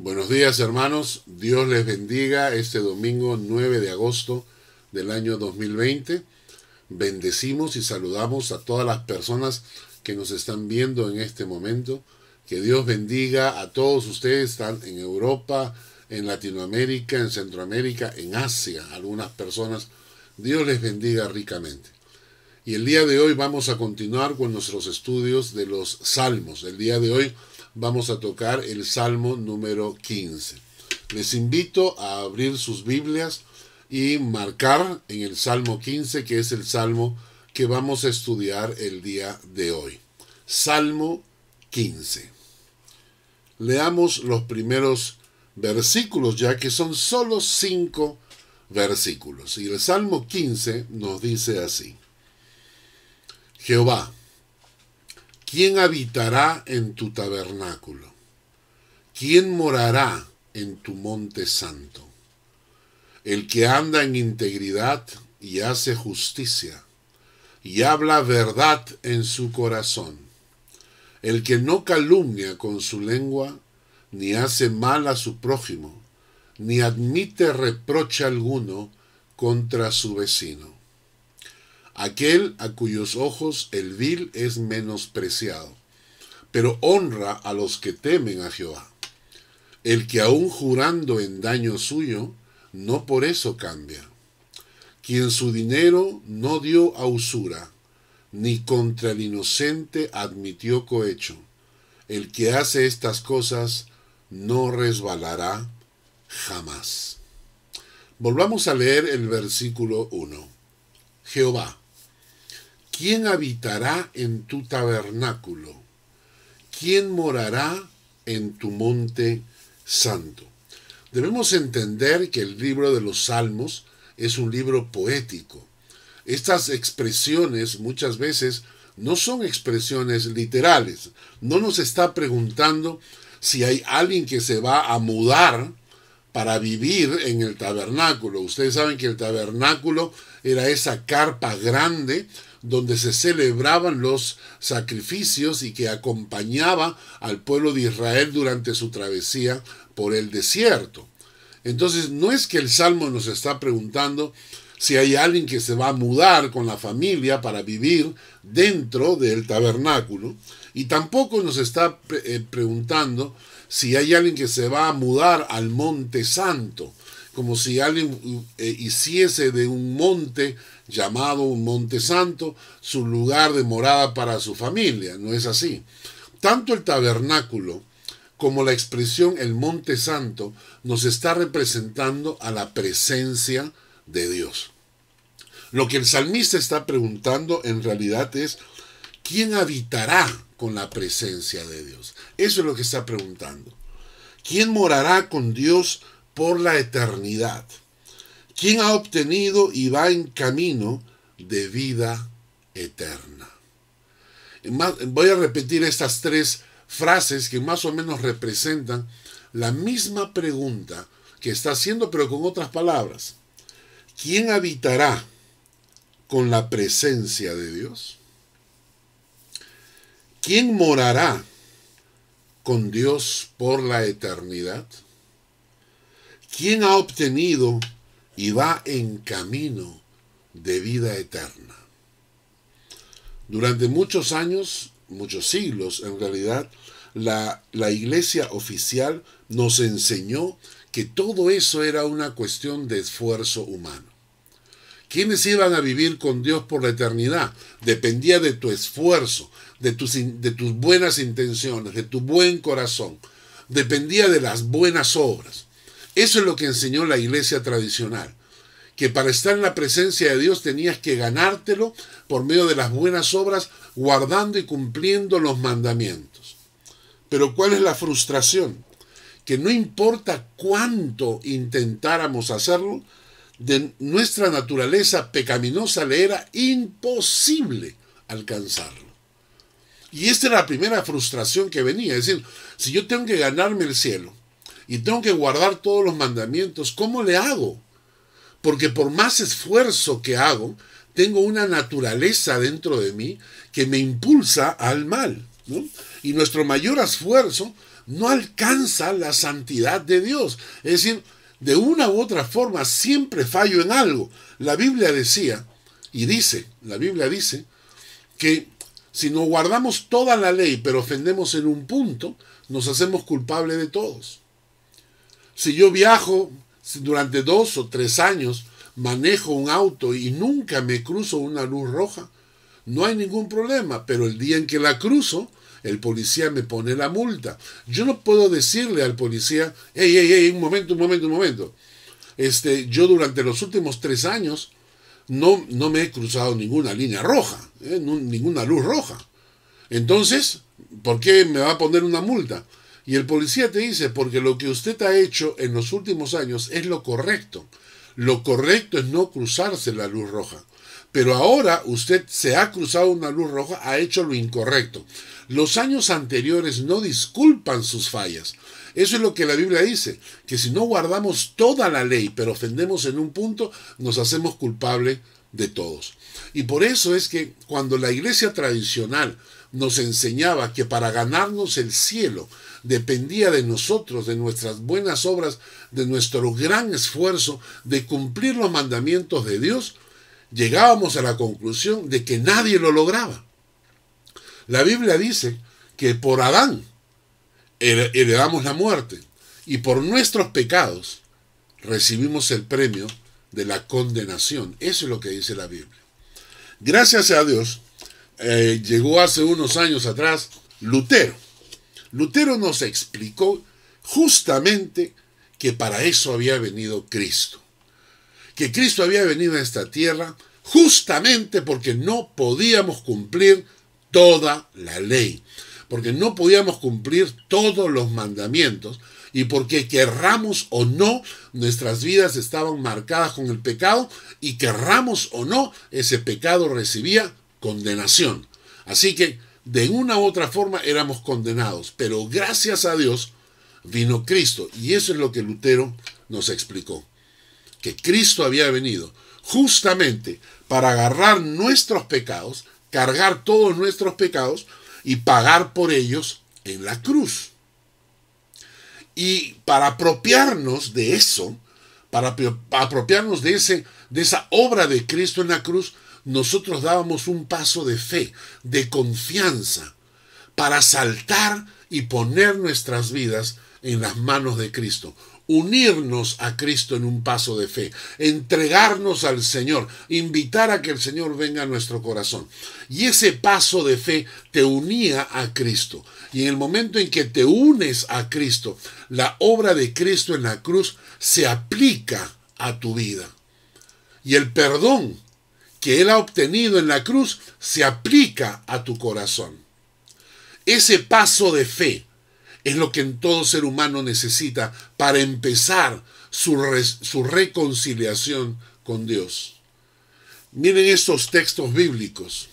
Buenos días hermanos, Dios les bendiga este domingo 9 de agosto del año 2020. Bendecimos y saludamos a todas las personas que nos están viendo en este momento. Que Dios bendiga a todos ustedes, están en Europa, en Latinoamérica, en Centroamérica, en Asia, algunas personas. Dios les bendiga ricamente. Y el día de hoy vamos a continuar con nuestros estudios de los salmos. El día de hoy vamos a tocar el Salmo número 15. Les invito a abrir sus Biblias y marcar en el Salmo 15, que es el Salmo que vamos a estudiar el día de hoy. Salmo 15. Leamos los primeros versículos, ya que son solo cinco versículos. Y el Salmo 15 nos dice así. Jehová, ¿Quién habitará en tu tabernáculo? ¿Quién morará en tu monte santo? El que anda en integridad y hace justicia, y habla verdad en su corazón. El que no calumnia con su lengua, ni hace mal a su prójimo, ni admite reproche alguno contra su vecino aquel a cuyos ojos el vil es menospreciado, pero honra a los que temen a Jehová. El que aun jurando en daño suyo, no por eso cambia. Quien su dinero no dio a usura, ni contra el inocente admitió cohecho. El que hace estas cosas no resbalará jamás. Volvamos a leer el versículo 1. Jehová, ¿Quién habitará en tu tabernáculo? ¿Quién morará en tu monte santo? Debemos entender que el libro de los Salmos es un libro poético. Estas expresiones muchas veces no son expresiones literales. No nos está preguntando si hay alguien que se va a mudar para vivir en el tabernáculo. Ustedes saben que el tabernáculo era esa carpa grande donde se celebraban los sacrificios y que acompañaba al pueblo de Israel durante su travesía por el desierto. Entonces, no es que el Salmo nos está preguntando si hay alguien que se va a mudar con la familia para vivir dentro del tabernáculo, y tampoco nos está eh, preguntando si hay alguien que se va a mudar al monte santo, como si alguien eh, hiciese de un monte llamado un monte santo su lugar de morada para su familia. No es así. Tanto el tabernáculo como la expresión el monte santo nos está representando a la presencia de Dios. Lo que el salmista está preguntando en realidad es, ¿quién habitará con la presencia de Dios? Eso es lo que está preguntando. ¿Quién morará con Dios por la eternidad. ¿Quién ha obtenido y va en camino de vida eterna? Voy a repetir estas tres frases que más o menos representan la misma pregunta que está haciendo, pero con otras palabras. ¿Quién habitará con la presencia de Dios? ¿Quién morará con Dios por la eternidad? ¿Quién ha obtenido y va en camino de vida eterna? Durante muchos años, muchos siglos en realidad, la, la iglesia oficial nos enseñó que todo eso era una cuestión de esfuerzo humano. ¿Quiénes iban a vivir con Dios por la eternidad? Dependía de tu esfuerzo, de tus, de tus buenas intenciones, de tu buen corazón. Dependía de las buenas obras. Eso es lo que enseñó la iglesia tradicional, que para estar en la presencia de Dios tenías que ganártelo por medio de las buenas obras, guardando y cumpliendo los mandamientos. Pero ¿cuál es la frustración? Que no importa cuánto intentáramos hacerlo, de nuestra naturaleza pecaminosa le era imposible alcanzarlo. Y esta era la primera frustración que venía, es decir, si yo tengo que ganarme el cielo, y tengo que guardar todos los mandamientos, ¿cómo le hago? Porque por más esfuerzo que hago, tengo una naturaleza dentro de mí que me impulsa al mal. Y nuestro mayor esfuerzo no alcanza la santidad de Dios. Es decir, de una u otra forma siempre fallo en algo. La Biblia decía, y dice, la Biblia dice, que si no guardamos toda la ley pero ofendemos en un punto, nos hacemos culpables de todos. Si yo viajo durante dos o tres años, manejo un auto y nunca me cruzo una luz roja, no hay ningún problema, pero el día en que la cruzo, el policía me pone la multa. Yo no puedo decirle al policía, hey, hey, hey, un momento, un momento, un momento. Este, yo durante los últimos tres años no, no me he cruzado ninguna línea roja, ¿eh? ninguna luz roja. Entonces, ¿por qué me va a poner una multa? Y el policía te dice, porque lo que usted ha hecho en los últimos años es lo correcto. Lo correcto es no cruzarse la luz roja. Pero ahora usted se ha cruzado una luz roja, ha hecho lo incorrecto. Los años anteriores no disculpan sus fallas. Eso es lo que la Biblia dice, que si no guardamos toda la ley, pero ofendemos en un punto, nos hacemos culpables de todos. Y por eso es que cuando la iglesia tradicional nos enseñaba que para ganarnos el cielo dependía de nosotros, de nuestras buenas obras, de nuestro gran esfuerzo de cumplir los mandamientos de Dios, llegábamos a la conclusión de que nadie lo lograba. La Biblia dice que por Adán heredamos la muerte y por nuestros pecados recibimos el premio de la condenación. Eso es lo que dice la Biblia. Gracias a Dios, eh, llegó hace unos años atrás Lutero. Lutero nos explicó justamente que para eso había venido Cristo. Que Cristo había venido a esta tierra justamente porque no podíamos cumplir toda la ley, porque no podíamos cumplir todos los mandamientos y porque querramos o no, nuestras vidas estaban marcadas con el pecado y querramos o no, ese pecado recibía condenación. Así que de una u otra forma éramos condenados, pero gracias a Dios vino Cristo y eso es lo que Lutero nos explicó, que Cristo había venido justamente para agarrar nuestros pecados, cargar todos nuestros pecados y pagar por ellos en la cruz. Y para apropiarnos de eso, para apropiarnos de, ese, de esa obra de Cristo en la cruz, nosotros dábamos un paso de fe, de confianza, para saltar y poner nuestras vidas en las manos de Cristo unirnos a Cristo en un paso de fe, entregarnos al Señor, invitar a que el Señor venga a nuestro corazón. Y ese paso de fe te unía a Cristo. Y en el momento en que te unes a Cristo, la obra de Cristo en la cruz se aplica a tu vida. Y el perdón que Él ha obtenido en la cruz se aplica a tu corazón. Ese paso de fe es lo que en todo ser humano necesita para empezar su, su reconciliación con Dios. Miren estos textos bíblicos.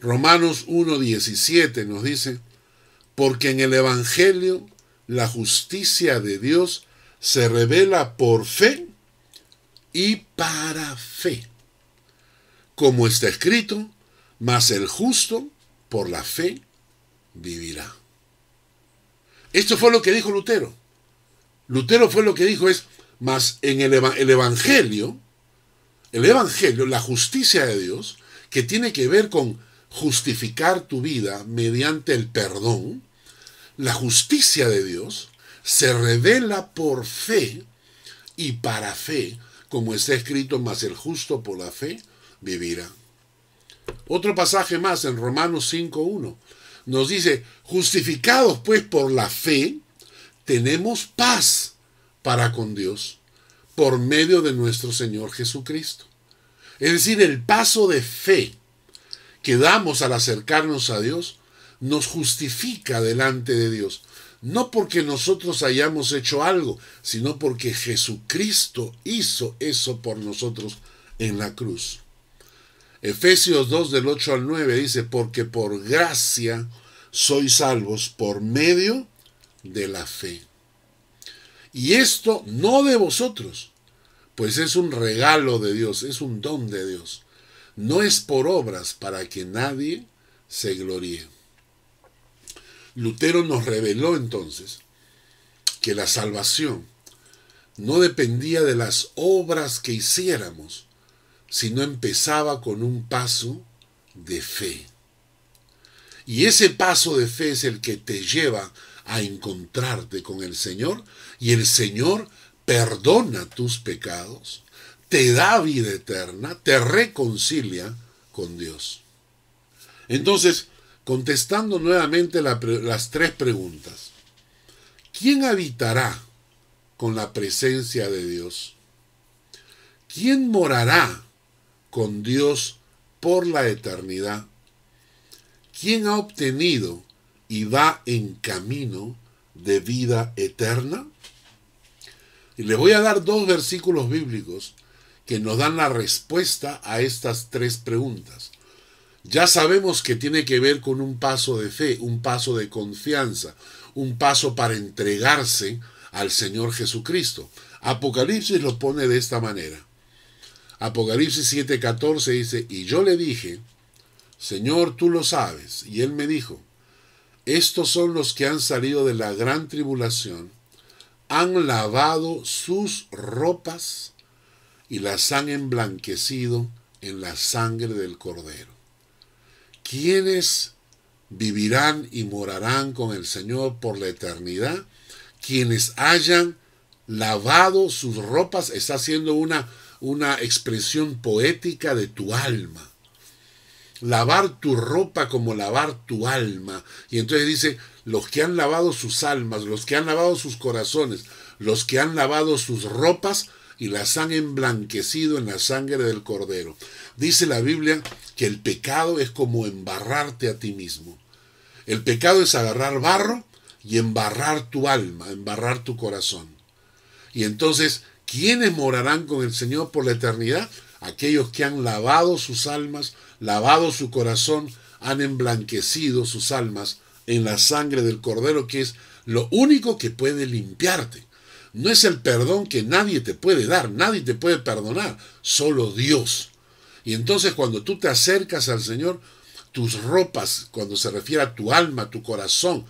Romanos 1.17 nos dice, porque en el Evangelio la justicia de Dios se revela por fe y para fe. Como está escrito, mas el justo por la fe vivirá. Esto fue lo que dijo Lutero. Lutero fue lo que dijo es, mas en el, el Evangelio, el Evangelio, la justicia de Dios, que tiene que ver con justificar tu vida mediante el perdón, la justicia de Dios se revela por fe y para fe, como está escrito, mas el justo por la fe vivirá. Otro pasaje más en Romanos 5.1 nos dice, justificados pues por la fe, tenemos paz para con Dios por medio de nuestro Señor Jesucristo. Es decir, el paso de fe que damos al acercarnos a Dios nos justifica delante de Dios. No porque nosotros hayamos hecho algo, sino porque Jesucristo hizo eso por nosotros en la cruz. Efesios 2 del 8 al 9 dice, porque por gracia sois salvos por medio de la fe. Y esto no de vosotros, pues es un regalo de Dios, es un don de Dios. No es por obras para que nadie se gloríe. Lutero nos reveló entonces que la salvación no dependía de las obras que hiciéramos, sino empezaba con un paso de fe. Y ese paso de fe es el que te lleva a encontrarte con el Señor y el Señor perdona tus pecados, te da vida eterna, te reconcilia con Dios. Entonces, contestando nuevamente las tres preguntas, ¿quién habitará con la presencia de Dios? ¿Quién morará con Dios por la eternidad? ¿Quién ha obtenido y va en camino de vida eterna? Y les voy a dar dos versículos bíblicos que nos dan la respuesta a estas tres preguntas. Ya sabemos que tiene que ver con un paso de fe, un paso de confianza, un paso para entregarse al Señor Jesucristo. Apocalipsis lo pone de esta manera. Apocalipsis 7:14 dice, y yo le dije, Señor, tú lo sabes. Y él me dijo, estos son los que han salido de la gran tribulación, han lavado sus ropas y las han emblanquecido en la sangre del cordero. ¿Quiénes vivirán y morarán con el Señor por la eternidad? Quienes hayan lavado sus ropas, está haciendo una, una expresión poética de tu alma lavar tu ropa como lavar tu alma. Y entonces dice, los que han lavado sus almas, los que han lavado sus corazones, los que han lavado sus ropas y las han emblanquecido en la sangre del cordero. Dice la Biblia que el pecado es como embarrarte a ti mismo. El pecado es agarrar barro y embarrar tu alma, embarrar tu corazón. Y entonces, ¿quiénes morarán con el Señor por la eternidad? Aquellos que han lavado sus almas, lavado su corazón, han emblanquecido sus almas en la sangre del Cordero, que es lo único que puede limpiarte. No es el perdón que nadie te puede dar, nadie te puede perdonar, solo Dios. Y entonces cuando tú te acercas al Señor, tus ropas, cuando se refiere a tu alma, tu corazón,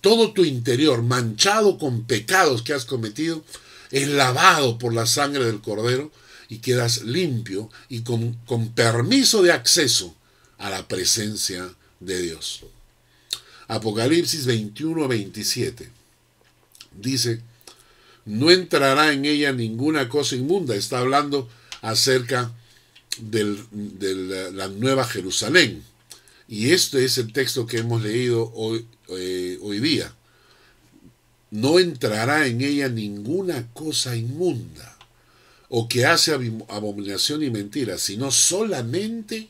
todo tu interior, manchado con pecados que has cometido, es lavado por la sangre del Cordero y quedas limpio y con, con permiso de acceso a la presencia de Dios. Apocalipsis 21, 27 dice, no entrará en ella ninguna cosa inmunda. Está hablando acerca de la nueva Jerusalén. Y este es el texto que hemos leído hoy, eh, hoy día. No entrará en ella ninguna cosa inmunda o que hace abominación y mentira, sino solamente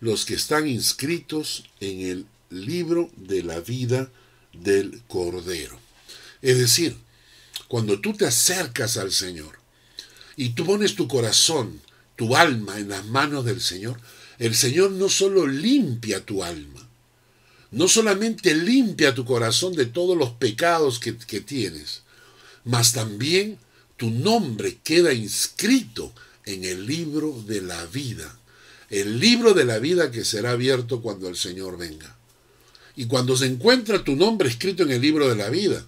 los que están inscritos en el libro de la vida del Cordero. Es decir, cuando tú te acercas al Señor y tú pones tu corazón, tu alma en las manos del Señor, el Señor no solo limpia tu alma, no solamente limpia tu corazón de todos los pecados que, que tienes, mas también tu nombre queda inscrito en el libro de la vida, el libro de la vida que será abierto cuando el Señor venga. Y cuando se encuentra tu nombre escrito en el libro de la vida,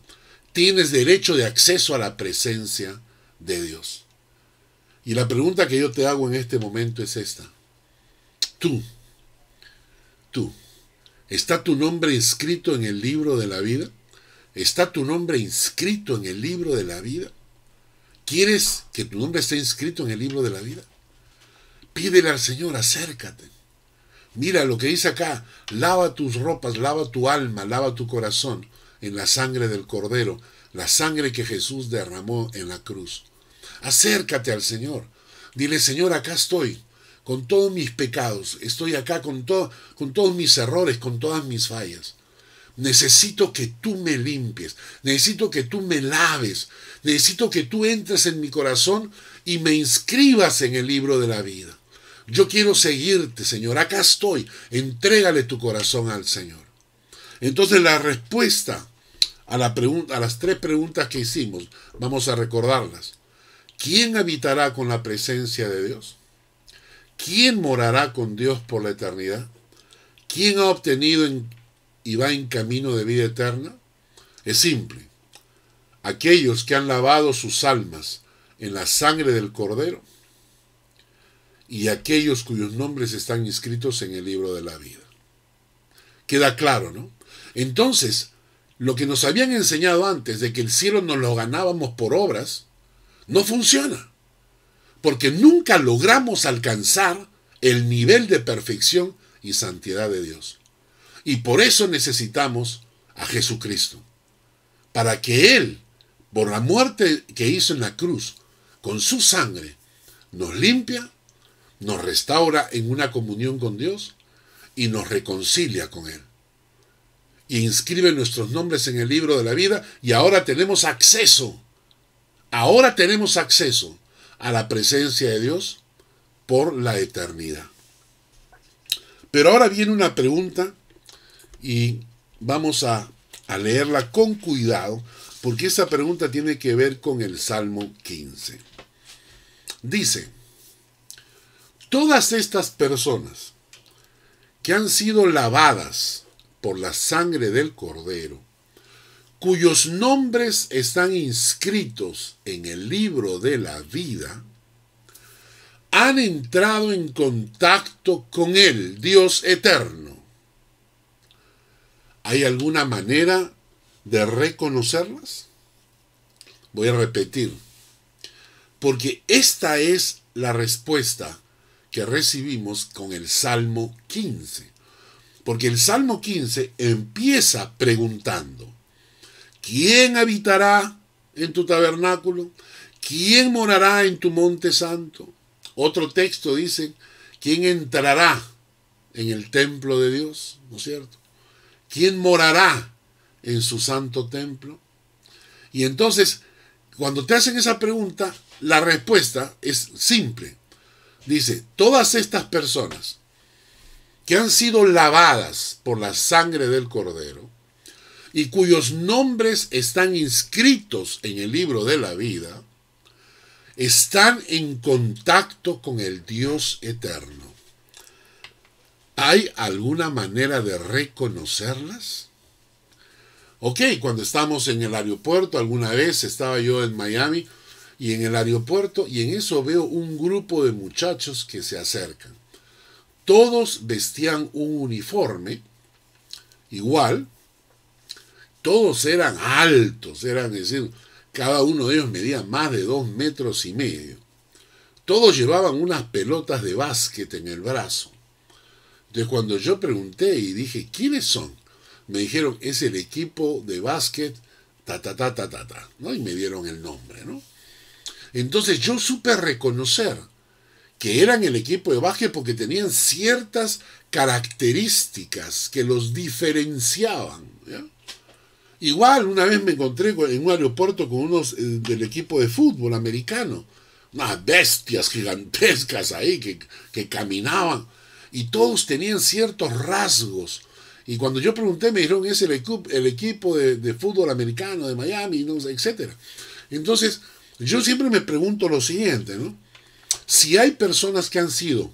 tienes derecho de acceso a la presencia de Dios. Y la pregunta que yo te hago en este momento es esta. Tú, tú, ¿está tu nombre inscrito en el libro de la vida? ¿Está tu nombre inscrito en el libro de la vida? ¿Quieres que tu nombre esté inscrito en el libro de la vida? Pídele al Señor, acércate. Mira lo que dice acá, lava tus ropas, lava tu alma, lava tu corazón en la sangre del Cordero, la sangre que Jesús derramó en la cruz. Acércate al Señor. Dile, Señor, acá estoy, con todos mis pecados, estoy acá con, todo, con todos mis errores, con todas mis fallas. Necesito que tú me limpies, necesito que tú me laves, necesito que tú entres en mi corazón y me inscribas en el libro de la vida. Yo quiero seguirte, Señor, acá estoy, entrégale tu corazón al Señor. Entonces la respuesta a las tres preguntas que hicimos, vamos a recordarlas. ¿Quién habitará con la presencia de Dios? ¿Quién morará con Dios por la eternidad? ¿Quién ha obtenido en y va en camino de vida eterna? Es simple. Aquellos que han lavado sus almas en la sangre del Cordero y aquellos cuyos nombres están inscritos en el libro de la vida. Queda claro, ¿no? Entonces, lo que nos habían enseñado antes de que el cielo nos lo ganábamos por obras, no funciona. Porque nunca logramos alcanzar el nivel de perfección y santidad de Dios. Y por eso necesitamos a Jesucristo. Para que Él, por la muerte que hizo en la cruz, con su sangre, nos limpia, nos restaura en una comunión con Dios y nos reconcilia con Él y inscribe nuestros nombres en el libro de la vida y ahora tenemos acceso, ahora tenemos acceso a la presencia de Dios por la eternidad. Pero ahora viene una pregunta y vamos a, leerla con cuidado porque esa pregunta tiene que ver con el Salmo 15. Dice, todas estas personas que han sido lavadas por la sangre del Cordero, cuyos nombres están inscritos en el libro de la vida, han entrado en contacto con el Dios eterno. ¿Hay alguna manera de reconocerlas? Voy a repetir, porque esta es la respuesta que recibimos con el Salmo 15. Porque el Salmo 15 empieza preguntando, ¿quién habitará en tu tabernáculo? ¿Quién morará en tu monte santo? Otro texto dice, ¿quién entrará en el templo de Dios? ¿No es cierto? ¿Quién morará en su santo templo? Y entonces, cuando te hacen esa pregunta, la respuesta es simple. Dice, todas estas personas que han sido lavadas por la sangre del Cordero y cuyos nombres están inscritos en el libro de la vida, están en contacto con el Dios eterno. ¿Hay alguna manera de reconocerlas? Ok, cuando estamos en el aeropuerto, alguna vez estaba yo en Miami y en el aeropuerto y en eso veo un grupo de muchachos que se acercan. Todos vestían un uniforme igual, todos eran altos, eran, decir, cada uno de ellos medía más de dos metros y medio. Todos llevaban unas pelotas de básquet en el brazo. Entonces cuando yo pregunté y dije, ¿quiénes son? Me dijeron, es el equipo de básquet, ta, ta, ta, ta, ta, ta, ¿no? Y me dieron el nombre, ¿no? Entonces yo supe reconocer que eran el equipo de básquet porque tenían ciertas características que los diferenciaban. Igual una vez me encontré en un aeropuerto con unos eh, del equipo de fútbol americano, unas bestias gigantescas ahí que, que caminaban y todos tenían ciertos rasgos. Y cuando yo pregunté me dijeron es el, el equipo de, de, fútbol americano de Miami, no etc. Entonces yo siempre me pregunto lo siguiente, ¿no? si hay personas que han sido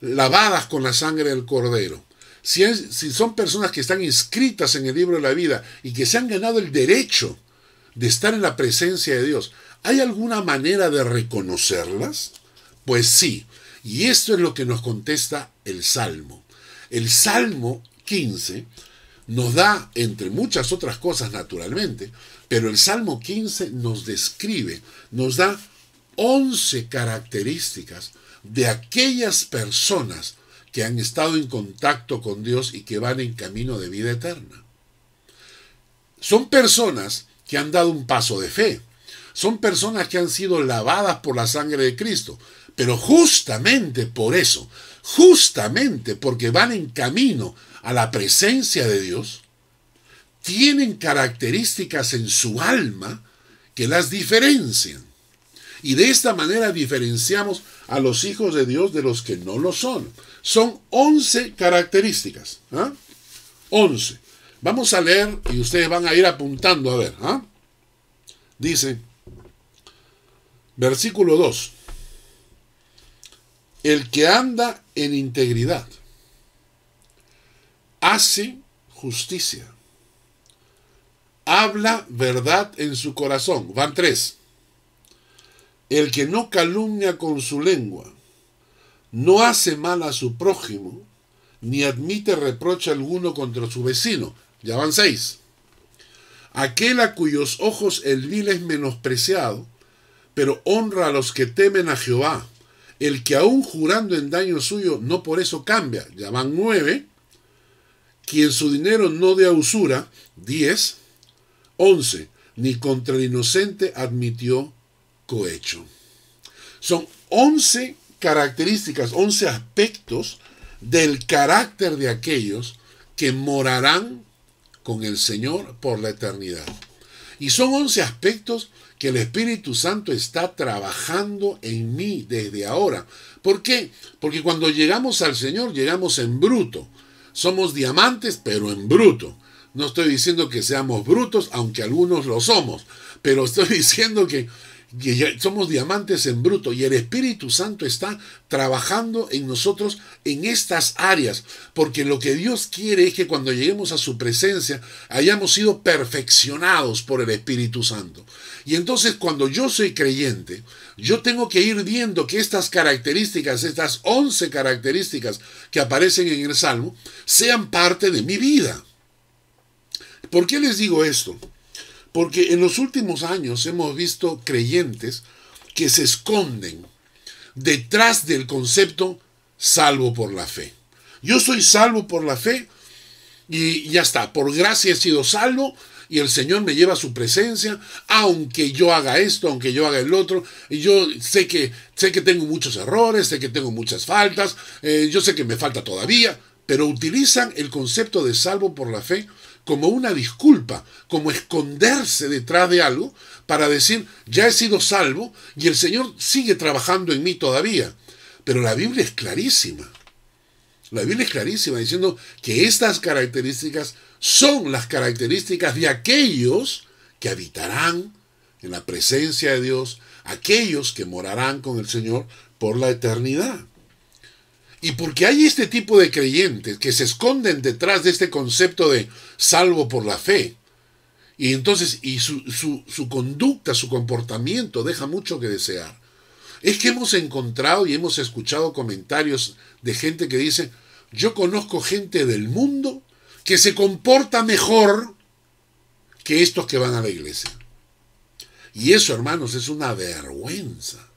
lavadas con la sangre del cordero, si, son personas que están inscritas en el libro de la vida y que se han ganado el derecho de estar en la presencia de Dios, ¿hay alguna manera de reconocerlas? Pues sí, y esto es lo que nos contesta el Salmo. El Salmo 15 nos da, entre muchas otras cosas naturalmente, pero el Salmo 15 nos describe, nos da 11 características de aquellas personas que han estado en contacto con Dios y que van en camino de vida eterna. Son personas que han dado un paso de fe. Son personas que han sido lavadas por la sangre de Cristo. Pero justamente por eso, justamente porque van en camino a la presencia de Dios, tienen características en su alma que las diferencian. Y de esta manera diferenciamos a los hijos de Dios de los que no lo son. Son 11 características. ¿ah? 11. Vamos a leer y ustedes van a ir apuntando a ver. ¿ah? Dice, versículo 2. El que anda en integridad hace justicia. Habla verdad en su corazón. Van tres. El que no calumnia con su lengua, no hace mal a su prójimo, ni admite reproche alguno contra su vecino. Ya van seis. Aquel a cuyos ojos el vil es menospreciado, pero honra a los que temen a Jehová. El que aún jurando en daño suyo, no por eso cambia. Ya van nueve. Quien su dinero no dé a usura. Diez. Once. Ni contra el inocente admitió cohecho. Son once características, once aspectos del carácter de aquellos que morarán con el Señor por la eternidad. Y son once aspectos que el Espíritu Santo está trabajando en mí desde ahora. ¿Por qué? Porque cuando llegamos al Señor llegamos en bruto. Somos diamantes, pero en bruto. No estoy diciendo que seamos brutos, aunque algunos lo somos, pero estoy diciendo que somos diamantes en bruto y el Espíritu Santo está trabajando en nosotros en estas áreas, porque lo que Dios quiere es que cuando lleguemos a su presencia hayamos sido perfeccionados por el Espíritu Santo. Y entonces cuando yo soy creyente, yo tengo que ir viendo que estas características, estas 11 características que aparecen en el Salmo, sean parte de mi vida. ¿Por qué les digo esto? Porque en los últimos años hemos visto creyentes que se esconden detrás del concepto salvo por la fe. Yo soy salvo por la fe y ya está, por gracia he sido salvo y el Señor me lleva a su presencia, aunque yo haga esto, aunque yo haga el otro, y yo sé que, sé que tengo muchos errores, sé que tengo muchas faltas, eh, yo sé que me falta todavía, pero utilizan el concepto de salvo por la fe como una disculpa, como esconderse detrás de algo para decir, ya he sido salvo y el Señor sigue trabajando en mí todavía. Pero la Biblia es clarísima. La Biblia es clarísima diciendo que estas características son las características de aquellos que habitarán en la presencia de Dios, aquellos que morarán con el Señor por la eternidad. Y porque hay este tipo de creyentes que se esconden detrás de este concepto de salvo por la fe, y entonces, y su, su, conducta, su comportamiento deja mucho que desear. Es que hemos encontrado y hemos escuchado comentarios de gente que dice, yo conozco gente del mundo que se comporta mejor que estos que van a la iglesia. Y eso, hermanos, es una vergüenza.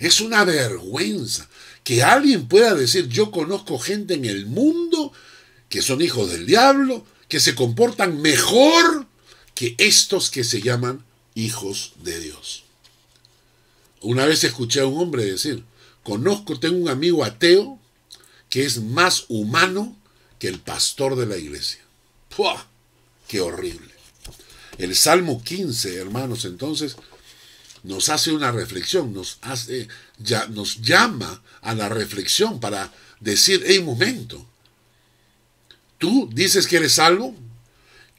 Es una vergüenza que alguien pueda decir, yo conozco gente en el mundo que son hijos del diablo, que se comportan mejor que estos que se llaman hijos de Dios. Una vez escuché a un hombre decir, conozco, tengo un amigo ateo que es más humano que el pastor de la iglesia. ¡Puah! ¡Qué horrible! El Salmo 15, hermanos, entonces, nos hace una reflexión, nos, hace, ya, nos llama a la reflexión para decir, hey, momento, tú dices que eres salvo,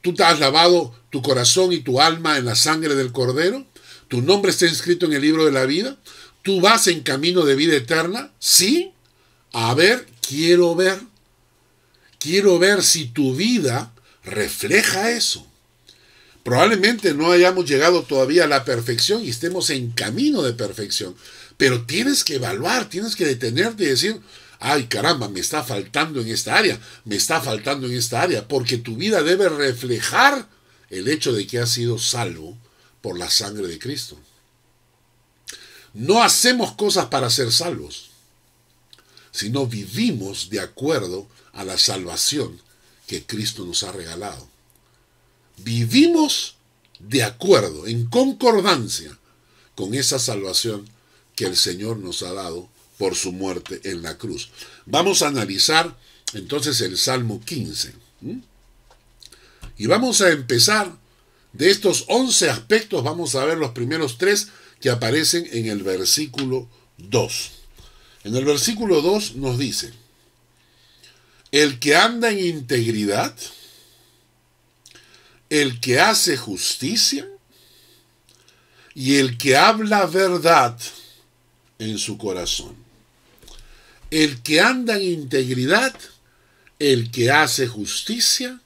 tú te has lavado tu corazón y tu alma en la sangre del Cordero, tu nombre está inscrito en el libro de la vida, tú vas en camino de vida eterna, sí, a ver, quiero ver, quiero ver si tu vida refleja eso. Probablemente no hayamos llegado todavía a la perfección y estemos en camino de perfección. Pero tienes que evaluar, tienes que detenerte y decir, ay caramba, me está faltando en esta área, me está faltando en esta área, porque tu vida debe reflejar el hecho de que has sido salvo por la sangre de Cristo. No hacemos cosas para ser salvos, sino vivimos de acuerdo a la salvación que Cristo nos ha regalado vivimos de acuerdo, en concordancia con esa salvación que el Señor nos ha dado por su muerte en la cruz. Vamos a analizar entonces el Salmo 15. Y vamos a empezar de estos 11 aspectos, vamos a ver los primeros tres que aparecen en el versículo 2. En el versículo 2 nos dice, el que anda en integridad, el que hace justicia y el que habla verdad en su corazón. El que anda en integridad, el que hace justicia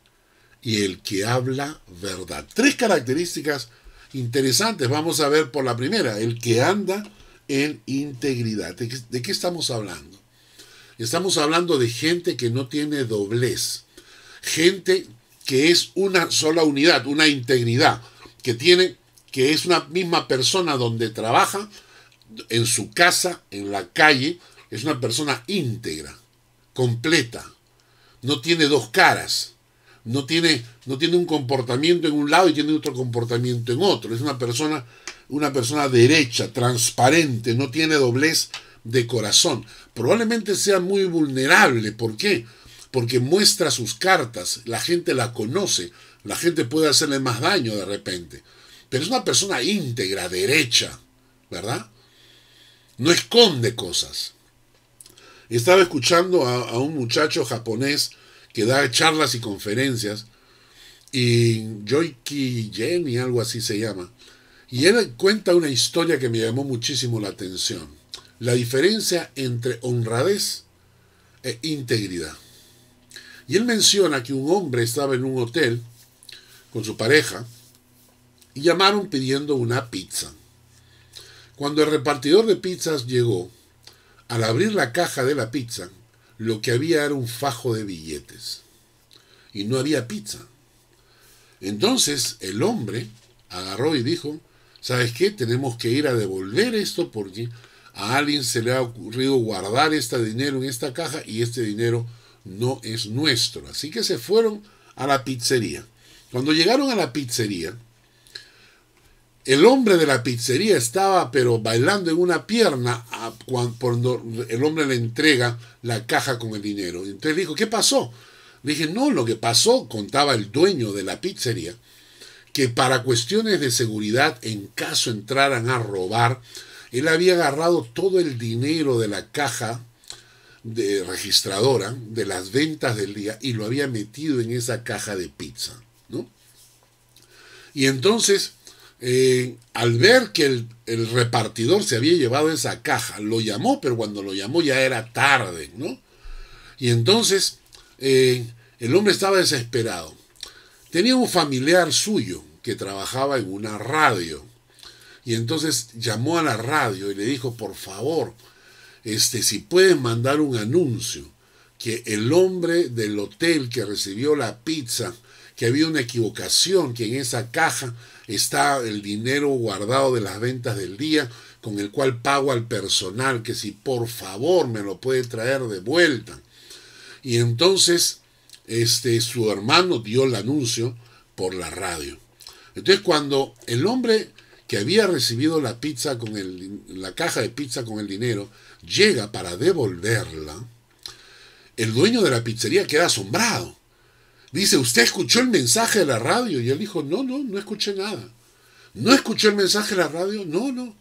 y el que habla verdad. Tres características interesantes. Vamos a ver por la primera, el que anda en integridad. ¿De qué, estamos hablando? Estamos hablando de gente que no tiene doblez, gente que es una sola unidad, una integridad, que tiene que es una misma persona donde trabaja, en su casa, en la calle, es una persona íntegra, completa, no tiene dos caras, no tiene, no tiene un comportamiento en un lado y tiene otro comportamiento en otro, es una persona, una persona derecha, transparente, no tiene doblez de corazón. Probablemente sea muy vulnerable, ¿por qué? Porque muestra sus cartas, la gente la conoce, la gente puede hacerle más daño de repente. Pero es una persona íntegra, derecha, ¿verdad? No esconde cosas. Estaba escuchando a, un muchacho japonés que da charlas y conferencias, y Joiki Jenny, algo así se llama. Y él cuenta una historia que me llamó muchísimo la atención. La diferencia entre honradez e integridad. Y él menciona que un hombre estaba en un hotel con su pareja y llamaron pidiendo una pizza. Cuando el repartidor de pizzas llegó, al abrir la caja de la pizza, lo que había era un fajo de billetes. Y no había pizza. Entonces el hombre agarró y dijo, ¿sabes qué? Tenemos que ir a devolver esto porque a alguien se le ha ocurrido guardar este dinero en esta caja y este dinero no es nuestro. Así que se fueron a la pizzería. Cuando llegaron a la pizzería, el hombre de la pizzería estaba pero bailando en una pierna cuando el hombre le entrega la caja con el dinero. Entonces dijo, ¿qué pasó? Le dije, no, lo que pasó, contaba el dueño de la pizzería, que para cuestiones de seguridad, en caso entraran a robar, él había agarrado todo el dinero de la caja de registradora de las ventas del día y lo había metido en esa caja de pizza, ¿no? Y entonces eh, al ver que el, repartidor se había llevado esa caja, lo llamó, pero cuando lo llamó ya era tarde, ¿no? Y entonces eh, el hombre estaba desesperado. Tenía un familiar suyo que trabajaba en una radio. Y entonces llamó a la radio y le dijo, por favor, este, si pueden mandar un anuncio, que el hombre del hotel que recibió la pizza, que había una equivocación, que en esa caja está el dinero guardado de las ventas del día con el cual pago al personal que si por favor me lo puede traer de vuelta. Y entonces este su hermano dio el anuncio por la radio. Entonces cuando el hombre que había recibido la pizza con el, la caja de pizza con el dinero llega para devolverla, el dueño de la pizzería queda asombrado Dice, ¿usted escuchó el mensaje de la radio? Y él dijo, no, no, no escuché nada. ¿No escuchó el mensaje de la radio? No, no.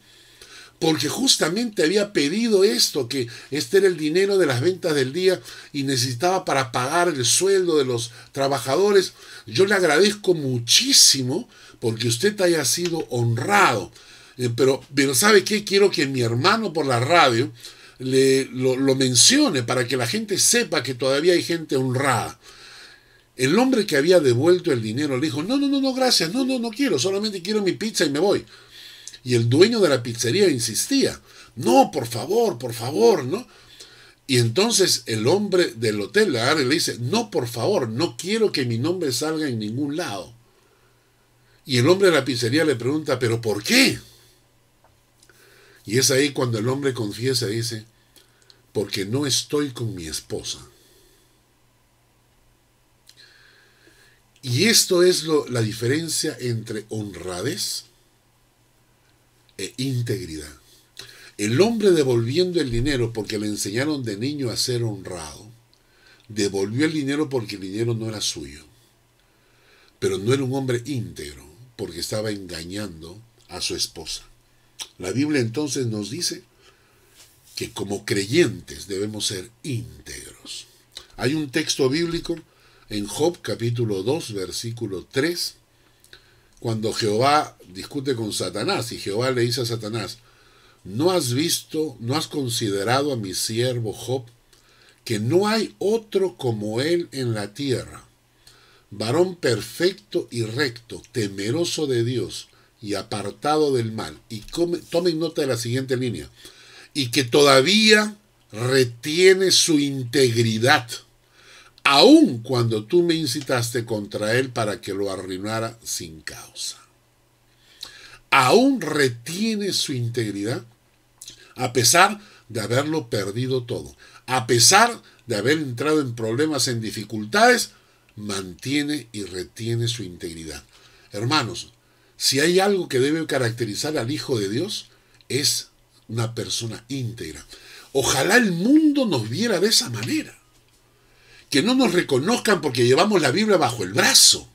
Porque justamente había pedido esto, que este era el dinero de las ventas del día y necesitaba para pagar el sueldo de los trabajadores. Yo le agradezco muchísimo porque usted haya sido honrado. Eh, pero, pero ¿sabe qué? Quiero que mi hermano por la radio le, lo, lo mencione para que la gente sepa que todavía hay gente honrada. El hombre que había devuelto el dinero le dijo, no, no, no, no, gracias, no, no, no quiero, solamente quiero mi pizza y me voy. Y el dueño de la pizzería insistía, no, por favor, por favor, ¿no? Y entonces el hombre del hotel y le dice, no, por favor, no quiero que mi nombre salga en ningún lado. Y el hombre de la pizzería le pregunta, pero ¿por qué? Y es ahí cuando el hombre confiesa y dice, porque no estoy con mi esposa. Y esto es lo, la diferencia entre honradez e integridad. El hombre devolviendo el dinero porque le enseñaron de niño a ser honrado, devolvió el dinero porque el dinero no era suyo. Pero no era un hombre íntegro porque estaba engañando a su esposa. La Biblia entonces nos dice que como creyentes debemos ser íntegros. Hay un texto bíblico en Job capítulo 2, versículo 3, cuando Jehová discute con Satanás y Jehová le dice a Satanás, ¿no has visto, no has considerado a mi siervo Job, que no hay otro como él en la tierra, varón perfecto y recto, temeroso de Dios y apartado del mal. Y tomen nota de la siguiente línea. Y que todavía retiene su integridad, aun cuando tú me incitaste contra él para que lo arruinara sin causa. Aún retiene su integridad, a pesar de haberlo perdido todo. A pesar de haber entrado en problemas, en dificultades, mantiene y retiene su integridad. Hermanos, si hay algo que debe caracterizar al Hijo de Dios, es una persona íntegra. Ojalá el mundo nos viera de esa manera. Que no nos reconozcan porque llevamos la Biblia bajo el brazo.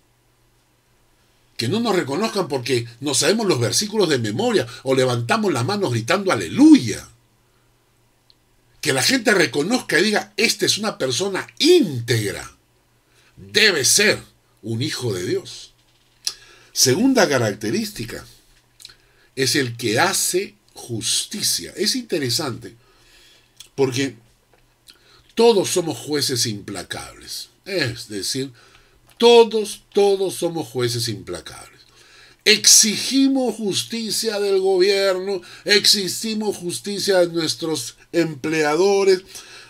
Que no nos reconozcan porque no sabemos los versículos de memoria o levantamos las manos gritando aleluya. Que la gente reconozca y diga, esta es una persona íntegra. Debe ser un hijo de Dios. Segunda característica es el que hace justicia. Es interesante porque todos somos jueces implacables. Es decir, todos, todos somos jueces implacables. Exigimos justicia del gobierno, exigimos justicia de nuestros empleadores,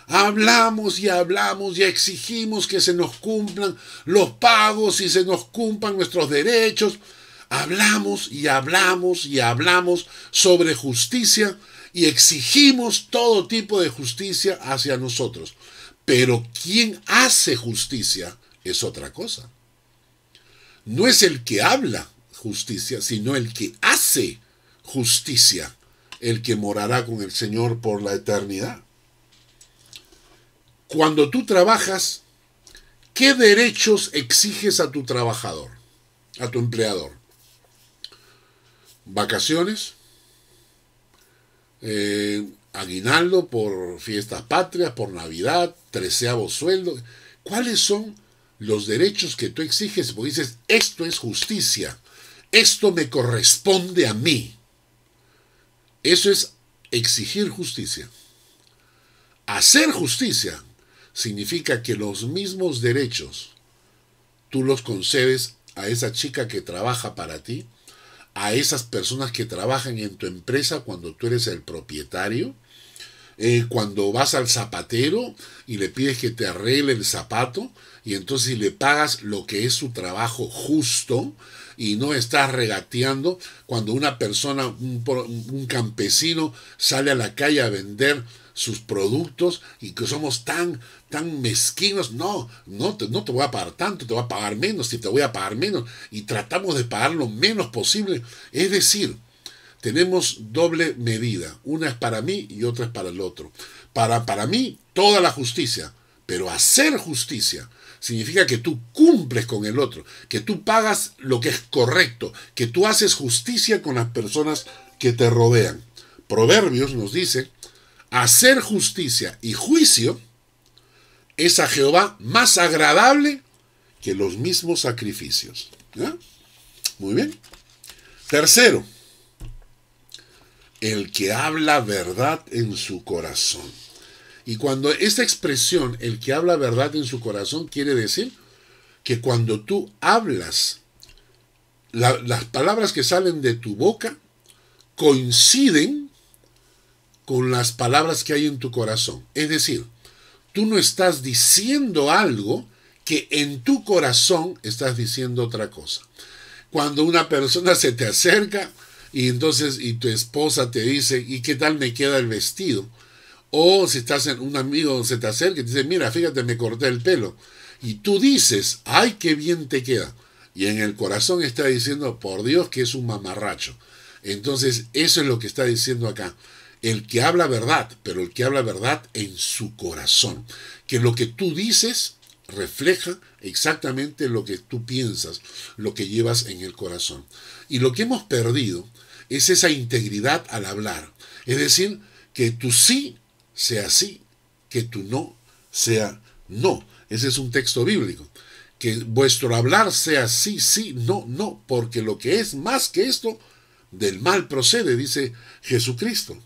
hablamos y hablamos y exigimos que se nos cumplan los pagos y se nos cumplan nuestros derechos. Hablamos y hablamos y hablamos sobre justicia y exigimos todo tipo de justicia hacia nosotros. Pero quien hace justicia es otra cosa. No es el que habla justicia, sino el que hace justicia, el que morará con el Señor por la eternidad. Cuando tú trabajas, ¿qué derechos exiges a tu trabajador, a tu empleador? ¿Vacaciones? Eh, aguinaldo por fiestas patrias, por Navidad, treceavo sueldo. ¿Cuáles son los derechos que tú exiges? Porque dices, esto es justicia, esto me corresponde a mí. Eso es exigir justicia. Hacer justicia significa que los mismos derechos tú los concedes a esa chica que trabaja para ti, a esas personas que trabajan en tu empresa cuando tú eres el propietario, eh, cuando vas al zapatero y le pides que te arregle el zapato y entonces le pagas lo que es su trabajo justo y no estás regateando cuando una persona, un, un campesino sale a la calle a vender sus productos y que somos tan, tan mezquinos. No, no te, no te voy a pagar tanto, te voy a pagar menos y te voy a pagar menos. Y tratamos de pagar lo menos posible. Es decir, tenemos doble medida. Una es para mí y otra es para el otro. Para, para mí, toda la justicia. Pero hacer justicia significa que tú cumples con el otro, que tú pagas lo que es correcto, que tú haces justicia con las personas que te rodean. Proverbios nos dice hacer justicia y juicio es a Jehová más agradable que los mismos sacrificios. Muy bien. Tercero, el que habla verdad en su corazón. Y cuando esta expresión, el que habla verdad en su corazón, quiere decir que cuando tú hablas, las palabras que salen de tu boca coinciden con las palabras que hay en tu corazón. Es decir, tú no estás diciendo algo que en tu corazón estás diciendo otra cosa. Cuando una persona se te acerca y entonces y tu esposa te dice, ¿y qué tal me queda el vestido? O si estás en un amigo se te acerca y te dice, mira, fíjate, me corté el pelo. Y tú dices, ay, qué bien te queda. Y en el corazón está diciendo, por Dios, que es un mamarracho. Entonces, eso es lo que está diciendo acá el que habla verdad, pero el que habla verdad en su corazón. Que lo que tú dices refleja exactamente lo que tú piensas, lo que llevas en el corazón. Y lo que hemos perdido es esa integridad al hablar. Es decir, que tu sí sea sí, que tu no sea no. Ese es un texto bíblico. Que vuestro hablar sea sí, sí, no, no, porque lo que es más que esto, del mal procede, dice Jesucristo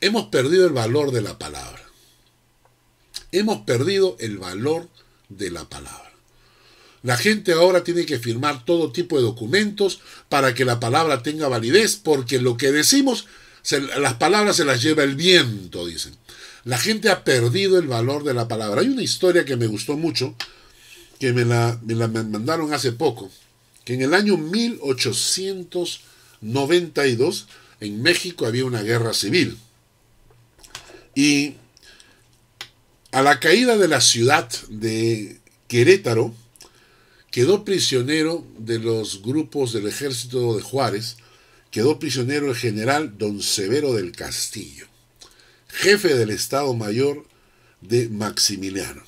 hemos perdido el valor de la palabra. Hemos perdido el valor de la palabra. La gente ahora tiene que firmar todo tipo de documentos para que la palabra tenga validez, porque lo que decimos, las palabras se las lleva el viento, dicen. La gente ha perdido el valor de la palabra. Hay una historia que me gustó mucho, que me la, me la mandaron hace poco, que en el año 1892 en México había una guerra civil. Y a la caída de la ciudad de Querétaro, quedó prisionero de los grupos del ejército de Juárez, quedó prisionero el general don Severo del Castillo, jefe del Estado Mayor de Maximiliano.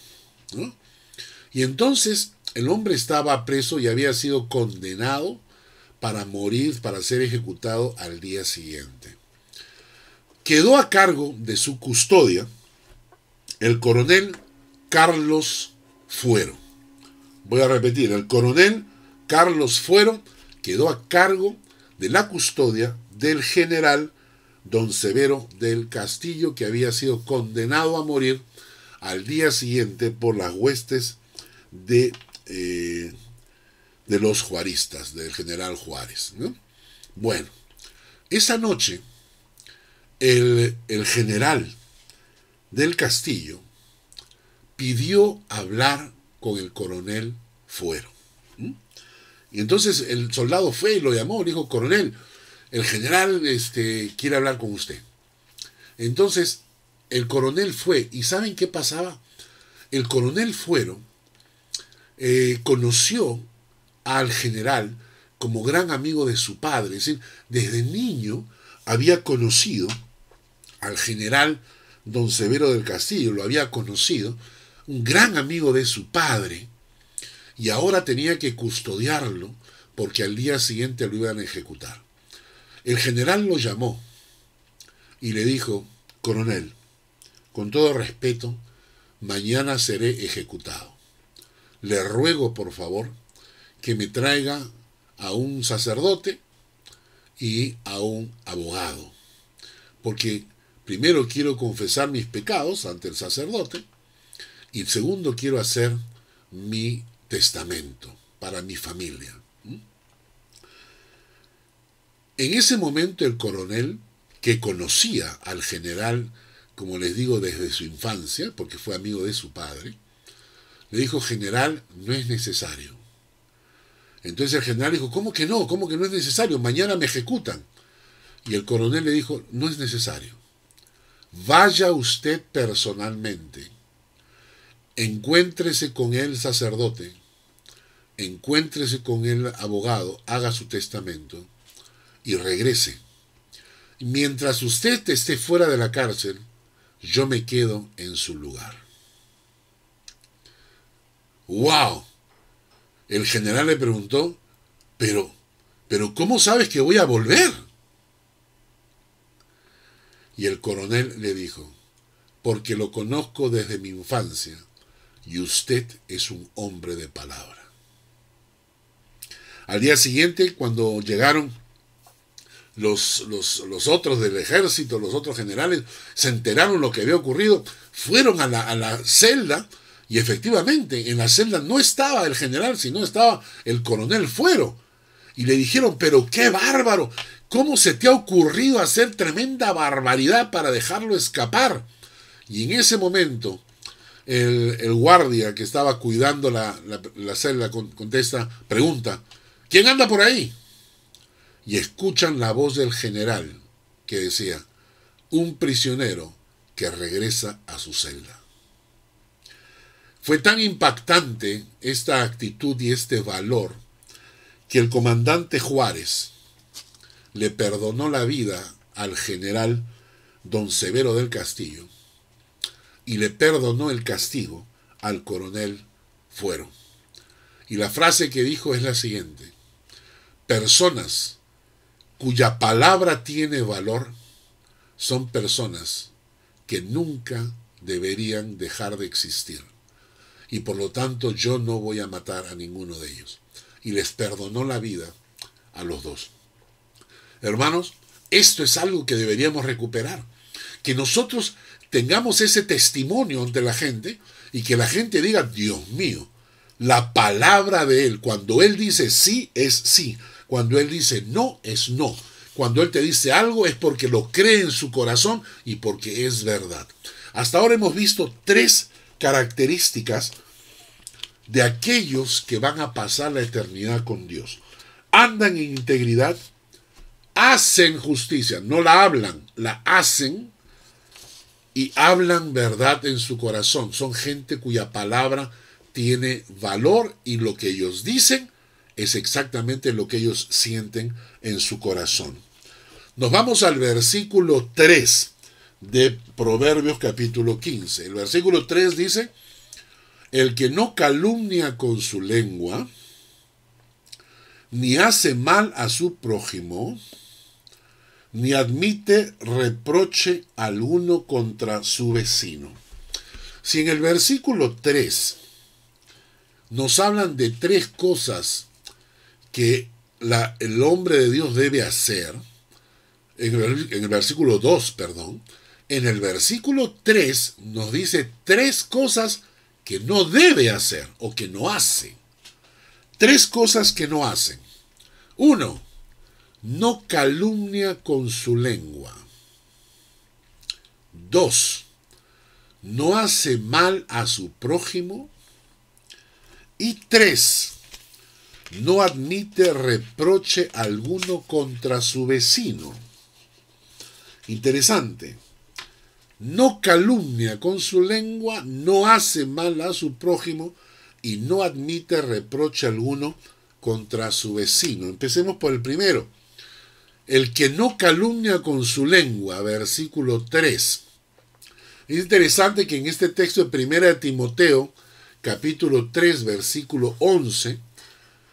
Y entonces el hombre estaba preso y había sido condenado para morir, para ser ejecutado al día siguiente. Quedó a cargo de su custodia el coronel Carlos Fuero. Voy a repetir, el coronel Carlos Fuero quedó a cargo de la custodia del general don Severo del Castillo, que había sido condenado a morir al día siguiente por las huestes de, eh, de los juaristas, del general Juárez. Bueno, esa noche el, el general del Castillo pidió hablar con el coronel Fuero. Y entonces el soldado fue y lo llamó, le dijo, coronel, el general este, quiere hablar con usted. Entonces el coronel fue, ¿y saben qué pasaba? El coronel Fuero eh, conoció al general como gran amigo de su padre, es decir, desde niño había conocido al general don Severo del Castillo, lo había conocido, un gran amigo de su padre, y ahora tenía que custodiarlo porque al día siguiente lo iban a ejecutar. El general lo llamó y le dijo, coronel, con todo respeto, mañana seré ejecutado. Le ruego, por favor, que me traiga a un sacerdote y a un abogado, porque primero quiero confesar mis pecados ante el sacerdote y segundo quiero hacer mi testamento para mi familia. En ese momento el coronel, que conocía al general, como les digo, desde su infancia, porque fue amigo de su padre, le dijo, general, no es necesario. Entonces el general dijo, ¿cómo que no? ¿Cómo que no es necesario? Mañana me ejecutan. Y el coronel le dijo, no es necesario. Vaya usted personalmente, encuéntrese con el sacerdote encuéntrese con el abogado, haga su testamento y regrese. Mientras usted esté fuera de la cárcel, yo me quedo en su lugar. ¡Wow! El general le preguntó, pero, pero ¿cómo sabes que voy a volver? Y el coronel le dijo, porque lo conozco desde mi infancia y usted es un hombre de palabra. Al día siguiente, cuando llegaron los, los, otros del ejército, los otros generales, se enteraron lo que había ocurrido, fueron a la, a la celda y efectivamente en la celda no estaba el general, sino estaba el coronel Fuero. Y le dijeron, pero qué bárbaro, ¿cómo se te ha ocurrido hacer tremenda barbaridad para dejarlo escapar? Y en ese momento el, guardia que estaba cuidando la, celda contesta, pregunta, ¿Quién anda por ahí? Y escuchan la voz del general que decía, un prisionero que regresa a su celda. Fue tan impactante esta actitud y este valor que el comandante Juárez le perdonó la vida al general don Severo del Castillo y le perdonó el castigo al coronel Fuero. Y la frase que dijo es la siguiente, personas cuya palabra tiene valor son personas que nunca deberían dejar de existir. Y por lo tanto yo no voy a matar a ninguno de ellos. Y les perdonó la vida a los dos. Hermanos, esto es algo que deberíamos recuperar. que nosotros tengamos ese testimonio ante la gente y que la gente diga, Dios mío, la palabra de Él, cuando Él dice sí, es sí. Cuando Él dice no, es no. Cuando Él te dice algo es porque lo cree en su corazón y porque es verdad. Hasta ahora hemos visto tres características de aquellos que van a pasar la eternidad con Dios. Andan en integridad, hacen justicia, no la hablan, la hacen y hablan verdad en su corazón. Son gente cuya palabra tiene valor y lo que ellos dicen es exactamente lo que ellos sienten en su corazón. Nos vamos al versículo 3 de Proverbios capítulo 15. El versículo 3 dice, el que no calumnia con su lengua, ni hace mal a su prójimo, ni admite reproche alguno contra su vecino. Si en el versículo 3 nos hablan de tres cosas que el hombre de Dios debe hacer, en el, en el versículo 2, perdón, en el versículo 3 nos dice tres cosas que no debe hacer o que no hace. Tres cosas que no hacen. Uno, no calumnia con su lengua. Dos, no hace mal a su prójimo. Y tres, no admite reproche alguno contra su vecino. Interesante. No calumnia con su lengua, no hace mal a su prójimo y no admite reproche alguno contra su vecino. Empecemos por el primero. El que no calumnia con su lengua, versículo 3. Es interesante que en este texto de Primera de Timoteo, capítulo 3, versículo 11,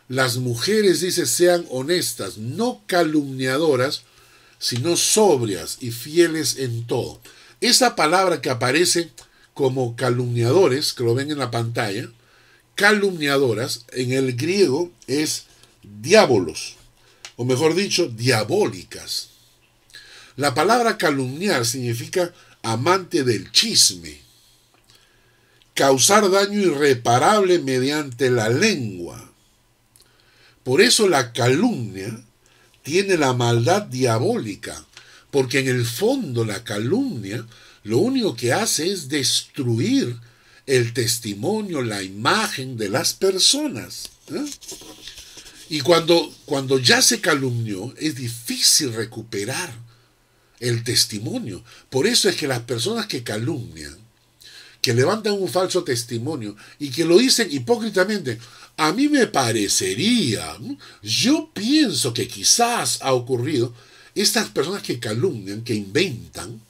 las mujeres, dice, sean honestas, no calumniadoras, sino sobrias y fieles en todo. Esa palabra que aparece como calumniadores, que lo ven en la pantalla, calumniadoras, en el griego es diabolos, o mejor dicho, diabólicas. La palabra calumniar significa amante del chisme, causar daño irreparable mediante la lengua. Por eso la calumnia tiene la maldad diabólica, porque en el fondo la calumnia lo único que hace es destruir el testimonio, la imagen de las personas. ¿eh? Y cuando, cuando ya se calumnió, es difícil recuperar el testimonio. Por eso es que las personas que calumnian, que levantan un falso testimonio y que lo dicen hipócritamente, a mí me parecería, yo pienso que quizás ha ocurrido, estas personas que calumnian, que inventan,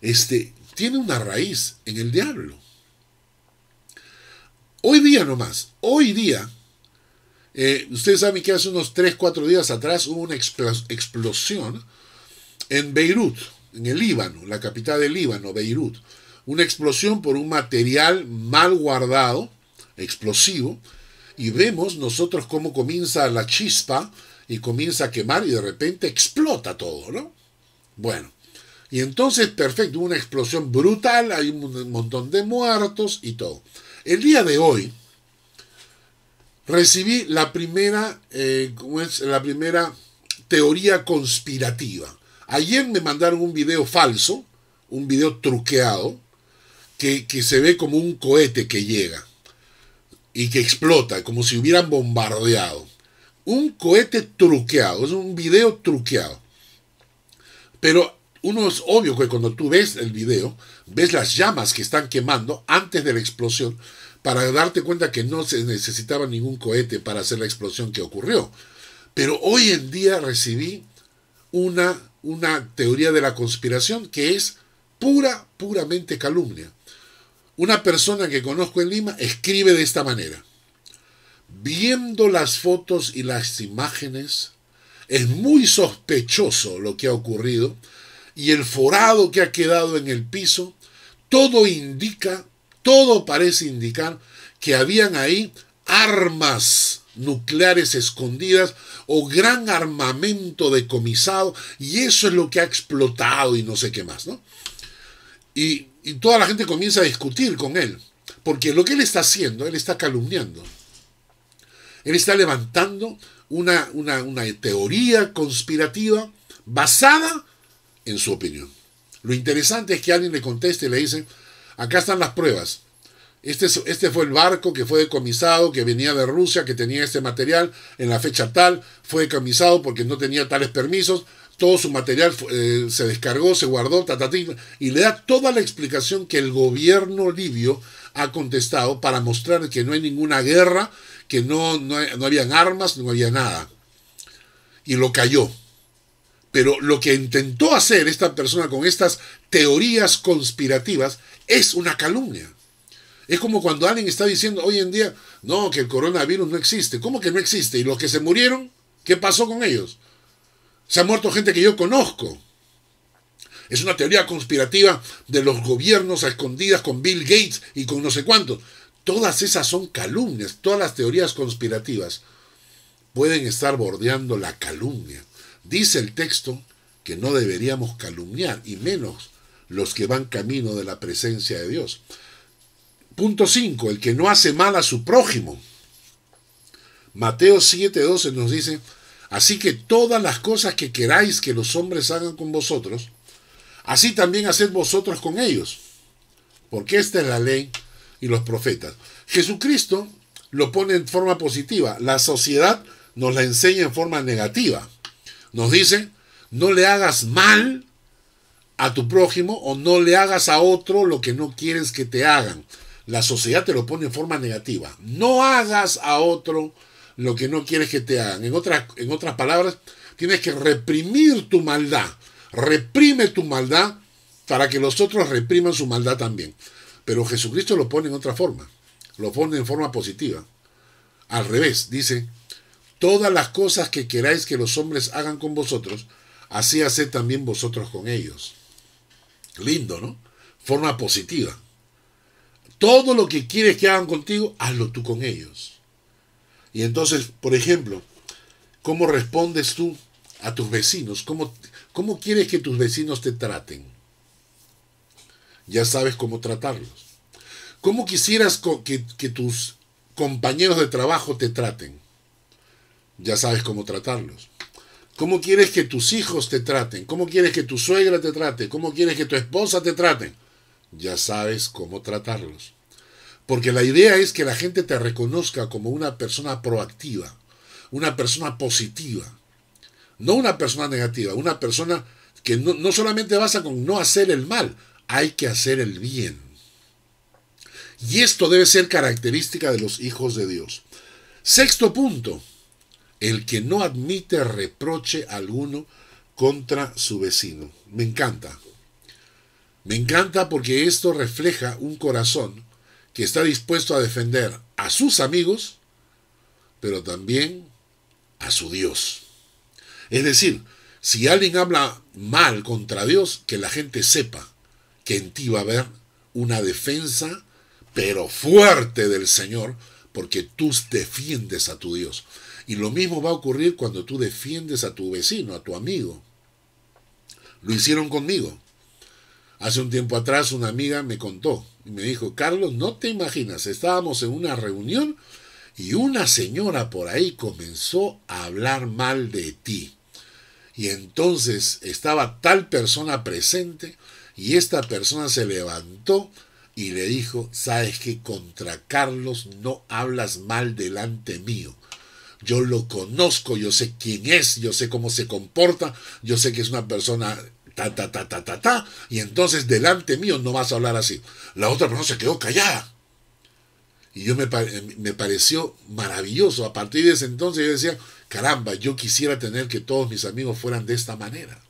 este, tiene una raíz en el diablo. Hoy día nomás, hoy día, eh, ustedes saben que hace unos 3, 4 días atrás hubo una explosión en Beirut, en el Líbano, la capital del Líbano, Beirut. Una explosión por un material mal guardado, explosivo, y vemos nosotros cómo comienza la chispa y comienza a quemar y de repente explota todo, ¿no? Bueno, y entonces, perfecto, una explosión brutal, hay un montón de muertos y todo. El día de hoy recibí la primera, eh, la primera teoría conspirativa. Ayer me mandaron un video falso, un video truqueado, que, que se ve como un cohete que llega y que explota, como si hubieran bombardeado un cohete truqueado, es un video truqueado. Pero uno es obvio que cuando tú ves el video, ves las llamas que están quemando antes de la explosión para darte cuenta que no se necesitaba ningún cohete para hacer la explosión que ocurrió. Pero hoy en día recibí una, una teoría de la conspiración que es pura, puramente calumnia. Una persona que conozco en Lima escribe de esta manera viendo las fotos y las imágenes, es muy sospechoso lo que ha ocurrido y el forado que ha quedado en el piso, todo indica, todo parece indicar que habían ahí armas nucleares escondidas o gran armamento decomisado y eso es lo que ha explotado y no sé qué más, ¿no? Y, y toda la gente comienza a discutir con él. Porque lo que él está haciendo, él está calumniando. Él está levantando una, una, una teoría conspirativa basada en su opinión. Lo interesante es que alguien le conteste y le dice, acá están las pruebas. Este, este, fue el barco que fue decomisado, que venía de Rusia, que tenía este material en la fecha tal, fue decomisado porque no tenía tales permisos, todo su material eh, se descargó, se guardó, y le da toda la explicación que el gobierno libio ha contestado para mostrar que no hay ninguna guerra, que no, no, no habían armas, no había nada. Y lo cayó. Pero lo que intentó hacer esta persona con estas teorías conspirativas es una calumnia. Es como cuando alguien está diciendo hoy en día, no, que el coronavirus no existe. ¿Cómo que no existe? ¿Y los que se murieron? ¿Qué pasó con ellos? Se ha muerto gente que yo conozco. Es una teoría conspirativa de los gobiernos a escondidas con Bill Gates y con no sé cuántos. Todas esas son calumnias. Todas las teorías conspirativas pueden estar bordeando la calumnia. Dice el texto que no deberíamos calumniar, y menos los que van camino de la presencia de Dios. Punto 5. El que no hace mal a su prójimo. Mateo 7:12 nos dice, así que todas las cosas que queráis que los hombres hagan con vosotros, así también haced vosotros con ellos. Porque esta es la ley y los profetas. Jesucristo lo pone en forma positiva. La sociedad nos la enseña en forma negativa. Nos dice, no le hagas mal a tu prójimo o no le hagas a otro lo que no quieres que te hagan. La sociedad te lo pone en forma negativa. No hagas a otro lo que no quieres que te hagan. En otras, en otras palabras, tienes que reprimir tu maldad. Reprime tu maldad para que los otros repriman su maldad también. Pero Jesucristo lo pone en otra forma. Lo pone en forma positiva. Al revés, dice, todas las cosas que queráis que los hombres hagan con vosotros, así haced también vosotros con ellos. Lindo, ¿no? Forma positiva. Todo lo que quieres que hagan contigo, hazlo tú con ellos. Y entonces, por ejemplo, ¿cómo respondes tú a tus vecinos? ¿Cómo, cómo quieres que tus vecinos te traten? Ya sabes cómo tratarlos. ¿Cómo quisieras que, que tus compañeros de trabajo te traten? ya sabes cómo tratarlos. ¿Cómo quieres que tus hijos te traten? ¿Cómo quieres que tu suegra te trate? ¿Cómo quieres que tu esposa te trate? Ya sabes cómo tratarlos. Porque la idea es que la gente te reconozca como una persona proactiva, una persona positiva, no una persona negativa, una persona que no, no solamente basa con no hacer el mal, hay que hacer el bien. Y esto debe ser característica de los hijos de Dios. Sexto punto, el que no admite reproche alguno contra su vecino. Me encanta. Me encanta porque esto refleja un corazón que está dispuesto a defender a sus amigos, pero también a su Dios. Es decir, si alguien habla mal contra Dios, que la gente sepa que en ti va a haber una defensa, pero fuerte del Señor, porque tú defiendes a tu Dios. Y lo mismo va a ocurrir cuando tú defiendes a tu vecino, a tu amigo. Lo hicieron conmigo. Hace un tiempo atrás una amiga me contó y me dijo, Carlos, no te imaginas, estábamos en una reunión y una señora por ahí comenzó a hablar mal de ti. Y entonces estaba tal persona presente y esta persona se levantó y le dijo, sabes que contra Carlos no hablas mal delante mío yo lo conozco, yo sé quién es, yo sé cómo se comporta, yo sé que es una persona ta, ta, ta, ta, ta, ta, y entonces delante mío no vas a hablar así. La otra persona se quedó callada. Y yo me, me pareció maravilloso. A partir de ese entonces yo decía, caramba, yo quisiera tener que todos mis amigos fueran de esta manera.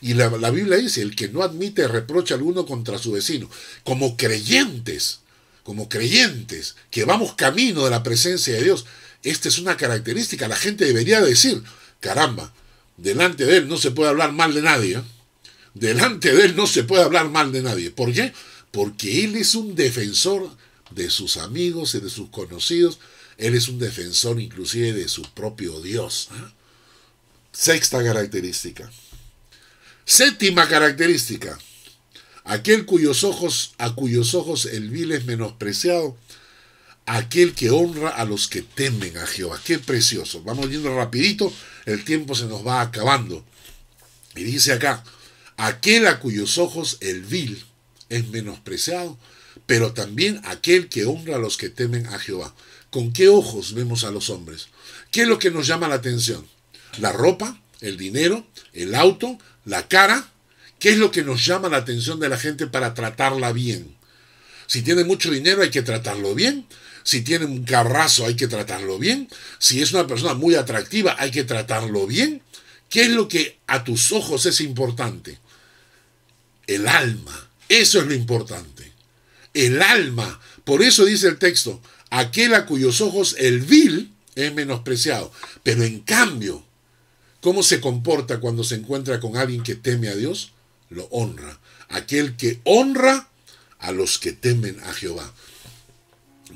Y la, la, Biblia dice, el que no admite reproche alguno contra su vecino, como creyentes, como creyentes, que vamos camino de la presencia de Dios, esta es una característica. La gente debería decir, caramba, delante de él no se puede hablar mal de nadie. ¿eh? Delante de él no se puede hablar mal de nadie. ¿Por qué? Porque él es un defensor de sus amigos y de sus conocidos. Él es un defensor inclusive de su propio Dios. ¿eh? Sexta característica. Séptima característica. aquel cuyos ojos, a cuyos ojos el vil es menospreciado, aquel que honra a los que temen a Jehová. Qué precioso. Vamos yendo rapidito, el tiempo se nos va acabando. Y dice acá, aquel a cuyos ojos el vil es menospreciado, pero también aquel que honra a los que temen a Jehová. ¿Con qué ojos vemos a los hombres? ¿Qué es lo que nos llama la atención? ¿La ropa? ¿El dinero? ¿El auto? ¿La cara? ¿Qué es lo que nos llama la atención de la gente para tratarla bien? Si tiene mucho dinero hay que tratarlo bien. Si tiene un carrazo hay que tratarlo bien. Si es una persona muy atractiva hay que tratarlo bien. ¿Qué es lo que a tus ojos es importante? El alma. Eso es lo importante. El alma. Por eso dice el texto, aquel a cuyos ojos el vil es menospreciado. Pero en cambio, ¿cómo se comporta cuando se encuentra con alguien que teme a Dios? Lo honra. Aquel que honra a los que temen a Jehová.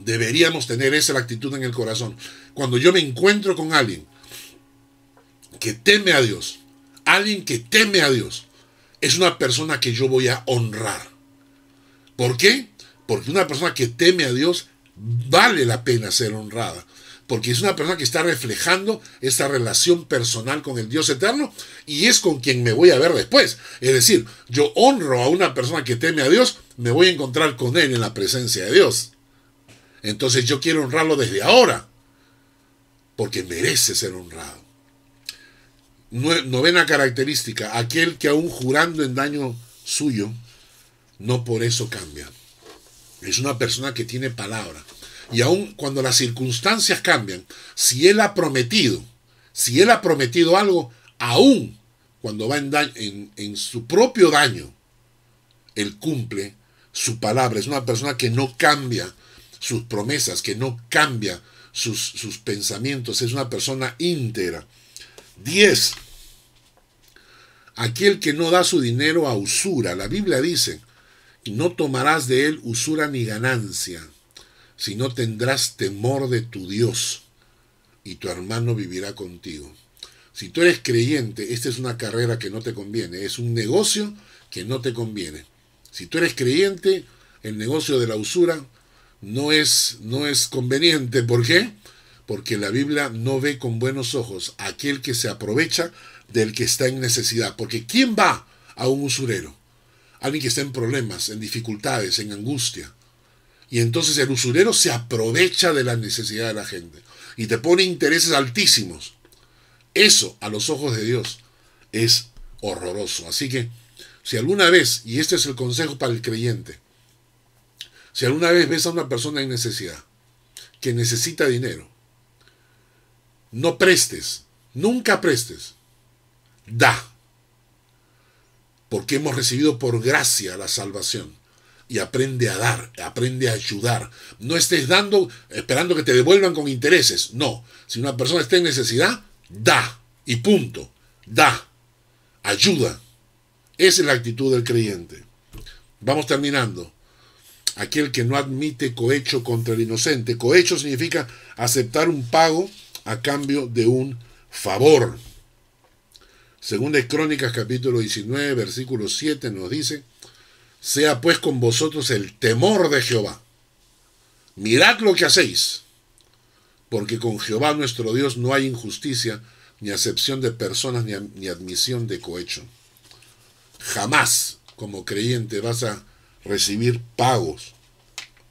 Deberíamos tener esa actitud en el corazón. Cuando yo me encuentro con alguien que teme a Dios, alguien que teme a Dios, es una persona que yo voy a honrar. ¿Por qué? Porque una persona que teme a Dios vale la pena ser honrada. Porque es una persona que está reflejando esa relación personal con el Dios eterno y es con quien me voy a ver después. Es decir, yo honro a una persona que teme a Dios, me voy a encontrar con él en la presencia de Dios. Entonces yo quiero honrarlo desde ahora, porque merece ser honrado. Novena característica, aquel que aún jurando en daño suyo, no por eso cambia. Es una persona que tiene palabra. Y aun cuando las circunstancias cambian, si él ha prometido, si él ha prometido algo, aún cuando va en, en, en su propio daño, él cumple su palabra. Es una persona que no cambia sus promesas, que no cambia sus, sus pensamientos. Es una persona íntegra. 10. Aquel que no da su dinero a usura. La Biblia dice, no tomarás de él usura ni ganancia, sino tendrás temor de tu Dios, y tu hermano vivirá contigo. Si tú eres creyente, esta es una carrera que no te conviene, es un negocio que no te conviene. Si tú eres creyente, el negocio de la usura no es, no es conveniente. ¿Por qué? Porque la Biblia no ve con buenos ojos a aquel que se aprovecha del que está en necesidad. Porque ¿quién va a un usurero? Alguien que está en problemas, en dificultades, en angustia. Y entonces el usurero se aprovecha de la necesidad de la gente y te pone intereses altísimos. Eso, a los ojos de Dios, es horroroso. Así que, si alguna vez, y este es el consejo para el creyente, si alguna vez ves a una persona en necesidad, que necesita dinero, no prestes, nunca prestes, da, porque hemos recibido por gracia la salvación y aprende a dar, aprende a ayudar. No estés dando esperando que te devuelvan con intereses. No, si una persona está en necesidad, da y punto. Da, ayuda. Esa es la actitud del creyente. Vamos terminando. Aquel que no admite cohecho contra el inocente. Cohecho significa aceptar un pago a cambio de un favor. Según de Crónicas capítulo 19, versículo 7 nos dice, sea pues con vosotros el temor de Jehová. Mirad lo que hacéis, porque con Jehová nuestro Dios no hay injusticia, ni acepción de personas, ni, ni admisión de cohecho. Jamás, como creyente, vas a recibir pagos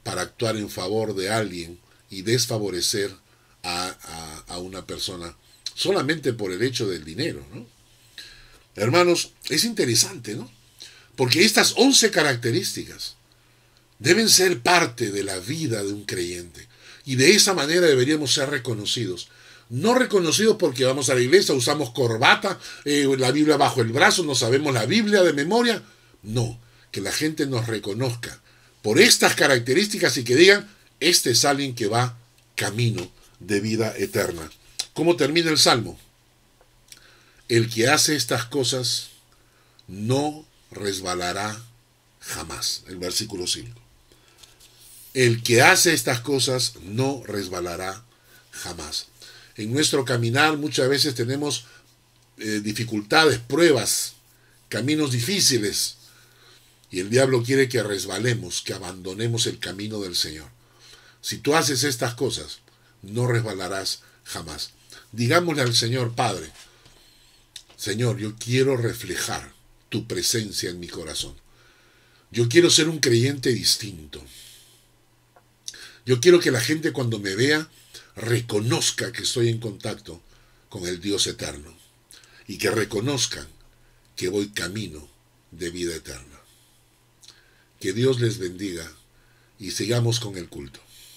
para actuar en favor de alguien y desfavorecer a, a, una persona solamente por el hecho del dinero. ¿no? Hermanos, es interesante, ¿no? Porque estas once características deben ser parte de la vida de un creyente. Y de esa manera deberíamos ser reconocidos. No reconocidos porque vamos a la iglesia, usamos corbata, eh, la Biblia bajo el brazo, no sabemos la Biblia de memoria. No, que la gente nos reconozca por estas características y que digan, este es alguien que va camino de vida eterna. ¿Cómo termina el Salmo? El que hace estas cosas no resbalará jamás. El versículo 5. El que hace estas cosas no resbalará jamás. En nuestro caminar muchas veces tenemos eh, dificultades, pruebas, caminos difíciles. Y el diablo quiere que resbalemos, que abandonemos el camino del Señor. Si tú haces estas cosas, no resbalarás jamás. Digámosle al Señor Padre, Señor, yo quiero reflejar tu presencia en mi corazón. Yo quiero ser un creyente distinto. Yo quiero que la gente cuando me vea reconozca que estoy en contacto con el Dios eterno y que reconozcan que voy camino de vida eterna. Que Dios les bendiga y sigamos con el culto.